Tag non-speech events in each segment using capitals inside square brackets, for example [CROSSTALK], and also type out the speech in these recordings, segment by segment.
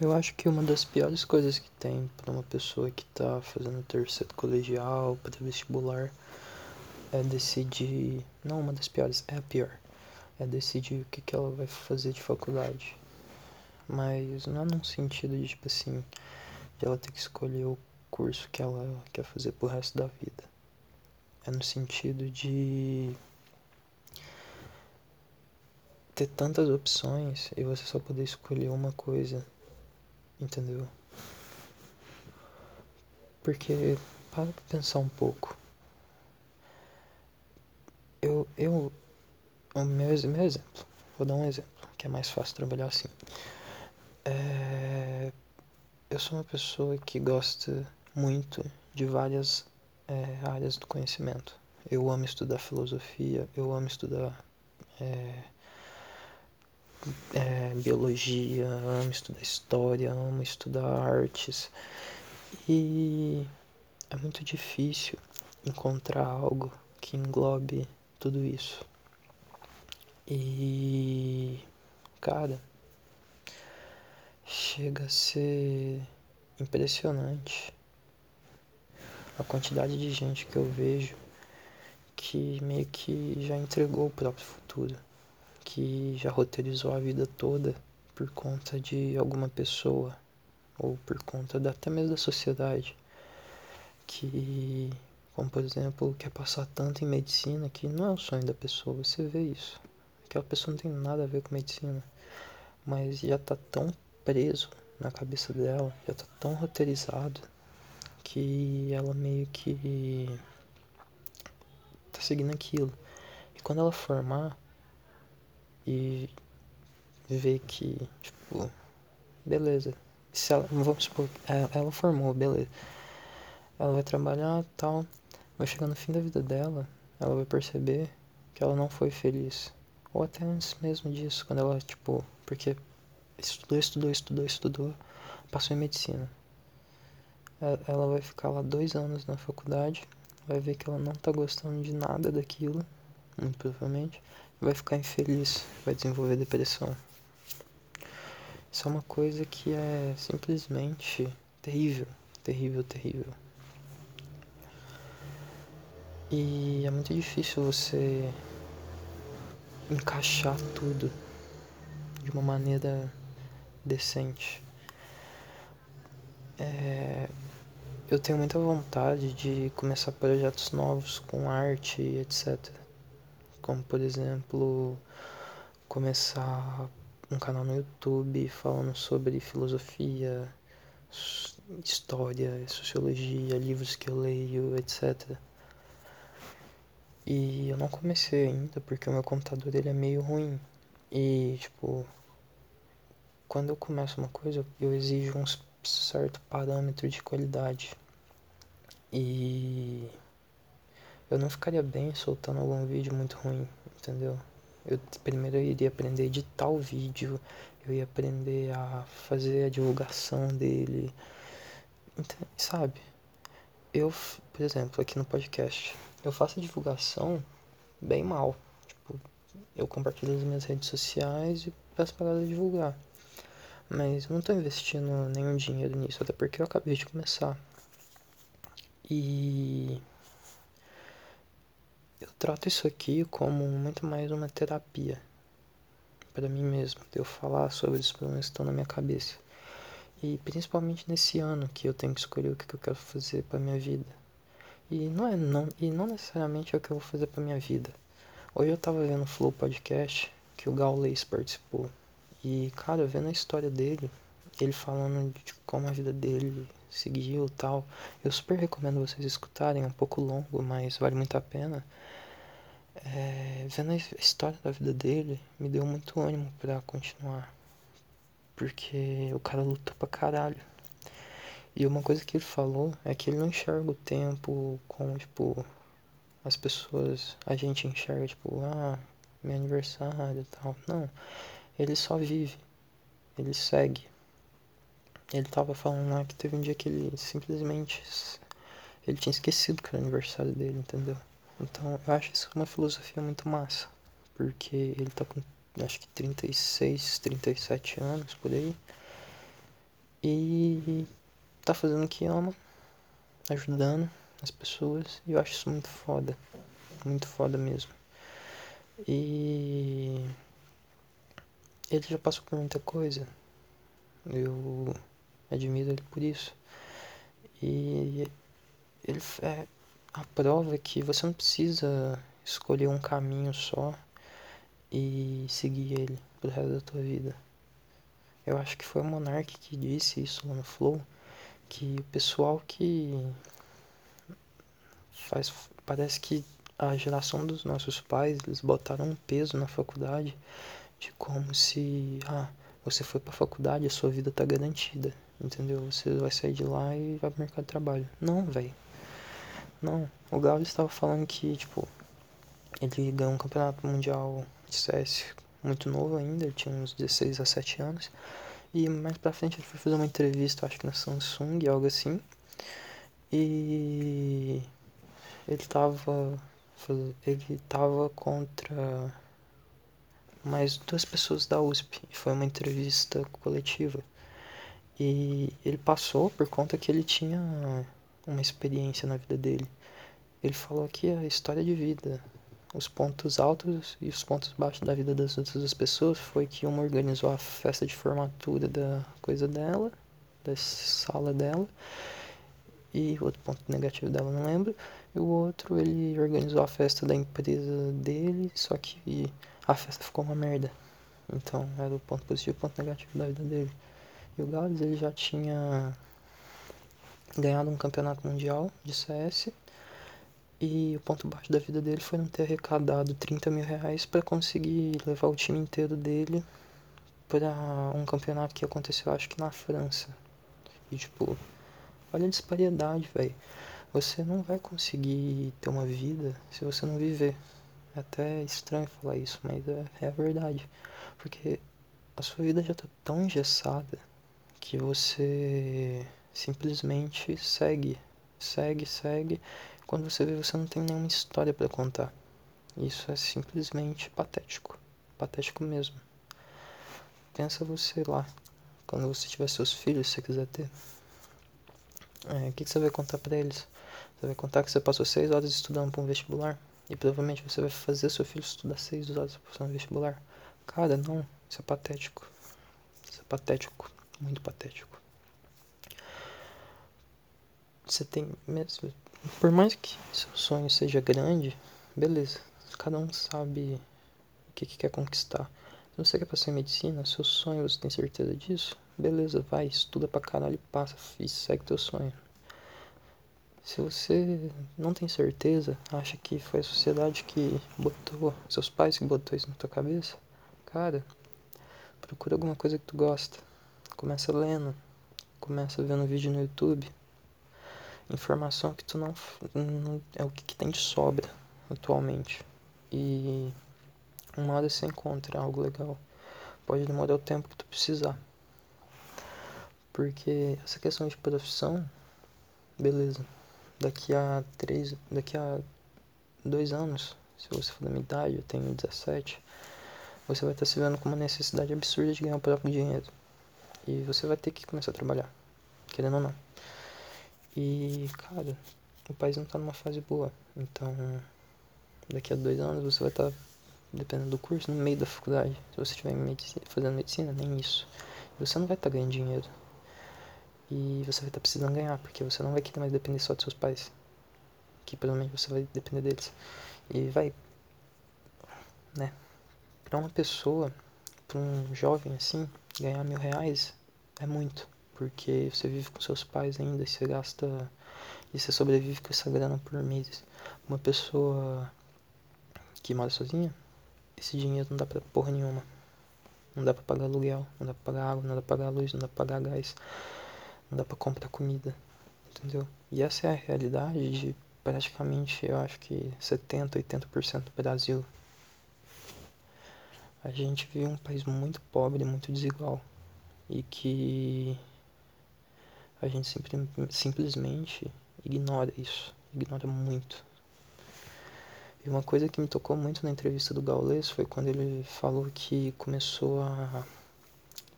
Eu acho que uma das piores coisas que tem para uma pessoa que tá fazendo terceiro colegial, para vestibular, é decidir. Não, uma das piores, é a pior. É decidir o que, que ela vai fazer de faculdade. Mas não é num sentido de, tipo assim, de ela ter que escolher o curso que ela quer fazer pro resto da vida. É no sentido de ter tantas opções e você só poder escolher uma coisa, entendeu? Porque, para pensar um pouco. Eu, eu, o meu, meu exemplo, vou dar um exemplo, que é mais fácil trabalhar assim. É, eu sou uma pessoa que gosta muito de várias é, áreas do conhecimento. Eu amo estudar filosofia, eu amo estudar é, é, biologia, amo estudar história, amo estudar artes. E é muito difícil encontrar algo que englobe tudo isso. E, cara, chega a ser impressionante a quantidade de gente que eu vejo que meio que já entregou o próprio futuro, que já roteirizou a vida toda por conta de alguma pessoa ou por conta da, até mesmo da sociedade, que, como por exemplo, quer passar tanto em medicina que não é o sonho da pessoa, você vê isso. Aquela pessoa não tem nada a ver com medicina, mas já tá tão preso na cabeça dela, já tá tão roteirizado que ela meio que tá seguindo aquilo. E quando ela formar e ver que, tipo, beleza. Se ela, vamos supor, ela, ela formou, beleza. Ela vai trabalhar tal, vai chegar no fim da vida dela, ela vai perceber que ela não foi feliz. Ou até antes mesmo disso, quando ela, tipo, porque estudou, estudou, estudou, estudou, passou em medicina. Ela vai ficar lá dois anos na faculdade, vai ver que ela não tá gostando de nada daquilo, muito provavelmente, vai ficar infeliz, vai desenvolver depressão. Isso é uma coisa que é simplesmente terrível, terrível, terrível. E é muito difícil você encaixar tudo de uma maneira decente. É, eu tenho muita vontade de começar projetos novos com arte etc. Como, por exemplo, começar um canal no YouTube falando sobre filosofia, história, sociologia, livros que eu leio, etc. E eu não comecei ainda porque o meu computador ele é meio ruim. E, tipo, quando eu começo uma coisa, eu exijo um certo parâmetro de qualidade. E eu não ficaria bem soltando algum vídeo muito ruim, entendeu? Eu primeiro eu iria aprender a editar o vídeo, eu ia aprender a fazer a divulgação dele, sabe? Eu, por exemplo, aqui no podcast, eu faço a divulgação bem mal. Tipo, eu compartilho nas minhas redes sociais e peço pra galera divulgar. Mas eu não tô investindo nenhum dinheiro nisso, até porque eu acabei de começar. E eu trato isso aqui como muito mais uma terapia para mim mesmo, de eu falar sobre os problemas que estão na minha cabeça. E principalmente nesse ano que eu tenho que escolher o que eu quero fazer para minha vida. E não é não, e não necessariamente é o que eu vou fazer para minha vida. Hoje eu tava vendo o Flow Podcast que o Gaules participou. E cara, vendo a história dele, ele falando de como a vida dele seguiu tal. Eu super recomendo vocês escutarem, é um pouco longo, mas vale muito a pena. É, vendo a história da vida dele, me deu muito ânimo para continuar. Porque o cara lutou pra caralho. E uma coisa que ele falou é que ele não enxerga o tempo como, tipo, as pessoas, a gente enxerga, tipo, ah, meu aniversário e tal. Não. Ele só vive. Ele segue. Ele tava falando lá que teve um dia que ele simplesmente. Ele tinha esquecido que era aniversário dele, entendeu? Então eu acho isso uma filosofia muito massa. Porque ele tá com acho que 36, 37 anos por aí. e tá fazendo o que ama, ajudando as pessoas, e eu acho isso muito foda, muito foda mesmo. E ele já passou por muita coisa, eu admiro ele por isso. E ele é a prova que você não precisa escolher um caminho só e seguir ele pro resto da tua vida. Eu acho que foi o Monark que disse isso lá no Flow, que o pessoal que faz parece que a geração dos nossos pais, eles botaram um peso na faculdade de como se ah, você foi pra faculdade, a sua vida tá garantida, entendeu? Você vai sair de lá e vai pro mercado de trabalho. Não, velho. Não, o Galo estava falando que, tipo, ele ganhou um campeonato mundial de CS muito novo ainda, ele tinha uns 16 a 7 anos. E mais pra frente ele foi fazer uma entrevista, acho que na Samsung, algo assim. E ele tava. Ele tava contra mais duas pessoas da USP. Foi uma entrevista coletiva. E ele passou por conta que ele tinha uma experiência na vida dele. Ele falou que a história de vida, os pontos altos e os pontos baixos da vida das outras pessoas foi que uma organizou a festa de formatura da coisa dela, da sala dela, e outro ponto negativo dela não lembro, e o outro ele organizou a festa da empresa dele, só que a festa ficou uma merda. Então era o ponto positivo e o ponto negativo da vida dele. E o Gales ele já tinha ganhado um campeonato mundial de CS e o ponto baixo da vida dele foi não ter arrecadado 30 mil reais para conseguir levar o time inteiro dele para um campeonato que aconteceu acho que na França. E tipo, olha a disparidade, velho. Você não vai conseguir ter uma vida se você não viver. É até estranho falar isso, mas é, é a verdade. Porque a sua vida já tá tão engessada que você simplesmente segue, segue, segue. Quando você vê, você não tem nenhuma história para contar. Isso é simplesmente patético. Patético mesmo. Pensa você lá, quando você tiver seus filhos, se você quiser ter. É, o que, que você vai contar para eles? Você vai contar que você passou seis horas estudando para um vestibular? E provavelmente você vai fazer seu filho estudar seis horas para um vestibular? Cara, não. Isso é patético. Isso é patético. Muito patético. Você tem mesmo. Por mais que seu sonho seja grande, beleza. Cada um sabe o que, que quer conquistar. Se você quer passar em medicina, seu sonho, você tem certeza disso? Beleza, vai, estuda pra caralho, passa e segue teu sonho. Se você não tem certeza, acha que foi a sociedade que botou, seus pais que botou isso na tua cabeça, cara, procura alguma coisa que tu gosta. Começa lendo, começa vendo vídeo no YouTube, informação que tu não, não é o que, que, tem de sobra atualmente. E uma hora você encontra algo legal. Pode demorar o tempo que tu precisar. Porque essa questão de profissão, beleza. Daqui a três, daqui a dois anos, se você for da minha idade, eu tenho 17, você vai estar se vendo com uma necessidade absurda de ganhar o próprio dinheiro. E você vai ter que começar a trabalhar, querendo ou não. E, cara, o país não tá numa fase boa. Então, daqui a dois anos você vai estar, tá, dependendo do curso, no meio da faculdade. Se você estiver medicina, fazendo medicina, nem isso. Você não vai estar tá ganhando dinheiro. E você vai estar tá precisando ganhar, porque você não vai querer mais depender só dos seus pais. Que provavelmente você vai depender deles. E vai, né? Pra uma pessoa, pra um jovem assim, ganhar mil reais é muito porque você vive com seus pais ainda você gasta e você sobrevive com essa grana por meses. Uma pessoa que mora sozinha, esse dinheiro não dá pra porra nenhuma. Não dá pra pagar aluguel, não dá pra pagar água, não dá pra pagar luz, não dá pra pagar gás, não dá pra comprar comida, entendeu? E essa é a realidade de praticamente, eu acho que 70, 80% do Brasil. A gente vive um país muito pobre, muito desigual e que a gente simples, simplesmente ignora isso, ignora muito. E uma coisa que me tocou muito na entrevista do Gaules foi quando ele falou que começou a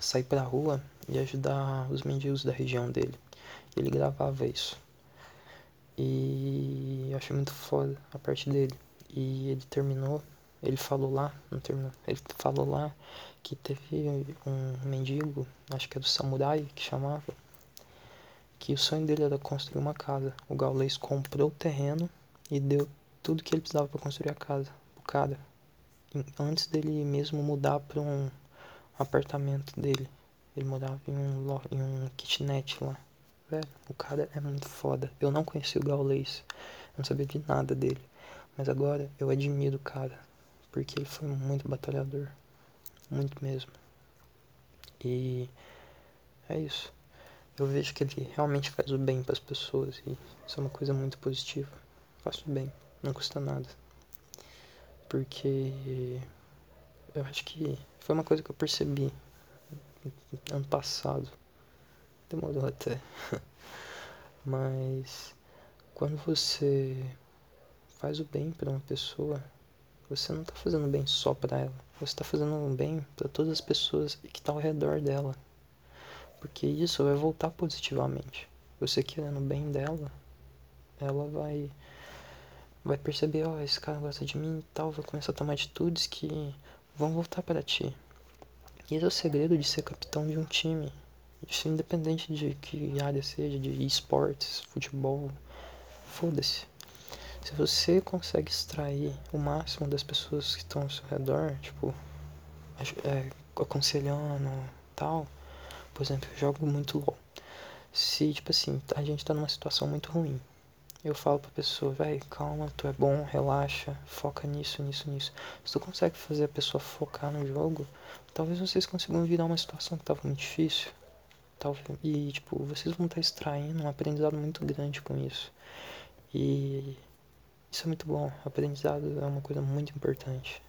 sair pra rua e ajudar os mendigos da região dele. Ele gravava isso. E eu achei muito foda a parte dele. E ele terminou, ele falou lá, não terminou, ele falou lá que teve um mendigo, acho que é do samurai que chamava, que o sonho dele era construir uma casa. O Gaulês comprou o terreno e deu tudo que ele precisava para construir a casa. O cara, antes dele mesmo mudar para um apartamento dele. Ele morava em um, em um kitnet lá. Velho, o cara é muito foda. Eu não conheci o Gaulês, não sabia de nada dele. Mas agora eu admiro o cara, porque ele foi muito batalhador. Muito mesmo. E é isso. Eu vejo que ele realmente faz o bem para as pessoas e isso é uma coisa muito positiva. Faço bem, não custa nada. Porque eu acho que foi uma coisa que eu percebi ano passado. Demorou até. [LAUGHS] Mas quando você faz o bem para uma pessoa, você não está fazendo bem só para ela. Você está fazendo bem para todas as pessoas que estão tá ao redor dela. Porque isso vai voltar positivamente. Você querendo o bem dela, ela vai vai perceber, ó, oh, esse cara gosta de mim e tal, vai começar a tomar atitudes que vão voltar para ti. E esse é o segredo de ser capitão de um time. Isso independente de que área seja, de esportes, futebol, foda-se. Se você consegue extrair o máximo das pessoas que estão ao seu redor, tipo, é, aconselhando tal, por exemplo, eu jogo muito LOL. Se, tipo assim, a gente tá numa situação muito ruim, eu falo pra pessoa, vai, calma, tu é bom, relaxa, foca nisso, nisso, nisso. Se tu consegue fazer a pessoa focar no jogo, talvez vocês consigam virar uma situação que tava muito difícil. Talvez, e, tipo, vocês vão estar extraindo um aprendizado muito grande com isso. E isso é muito bom. Aprendizado é uma coisa muito importante.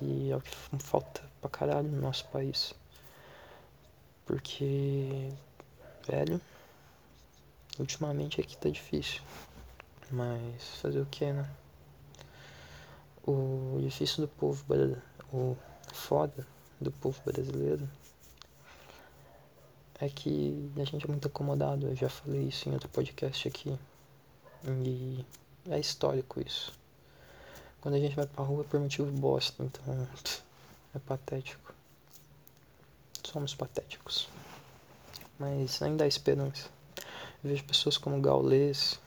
E é o que falta pra caralho no nosso país. Porque, velho, ultimamente aqui tá difícil. Mas fazer o que, né? O difícil do povo o foda do povo brasileiro é que a gente é muito acomodado. Eu já falei isso em outro podcast aqui. E é histórico isso. Quando a gente vai pra rua é por motivo bosta, então [LAUGHS] é patético. Somos patéticos. Mas ainda há esperança. Eu vejo pessoas como Gaules,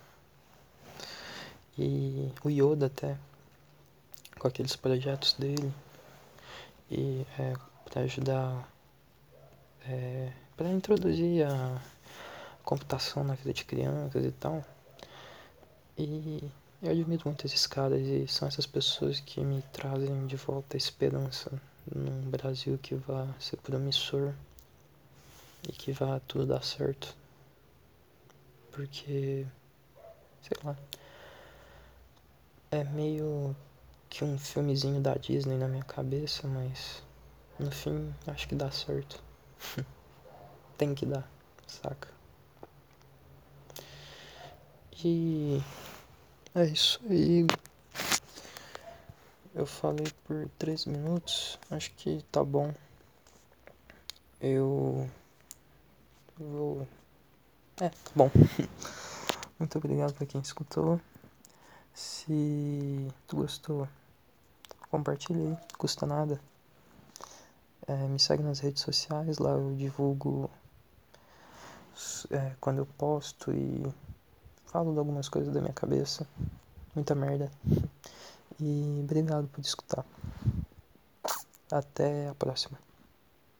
e o Yoda até, com aqueles projetos dele, e é, para ajudar, é, para introduzir a computação na vida de crianças e tal. E eu admiro muito esses caras e são essas pessoas que me trazem de volta a esperança num Brasil que vai ser promissor e que vai tudo dar certo. Porque, sei lá, é meio que um filmezinho da Disney na minha cabeça, mas no fim acho que dá certo. [LAUGHS] Tem que dar, saca? E é isso aí. Eu falei por três minutos, acho que tá bom. Eu vou. É, tá bom. [LAUGHS] Muito obrigado pra quem escutou. Se tu gostou, compartilha aí, custa nada. É, me segue nas redes sociais, lá eu divulgo é, quando eu posto e falo de algumas coisas da minha cabeça. Muita merda. E obrigado por escutar. Até a próxima.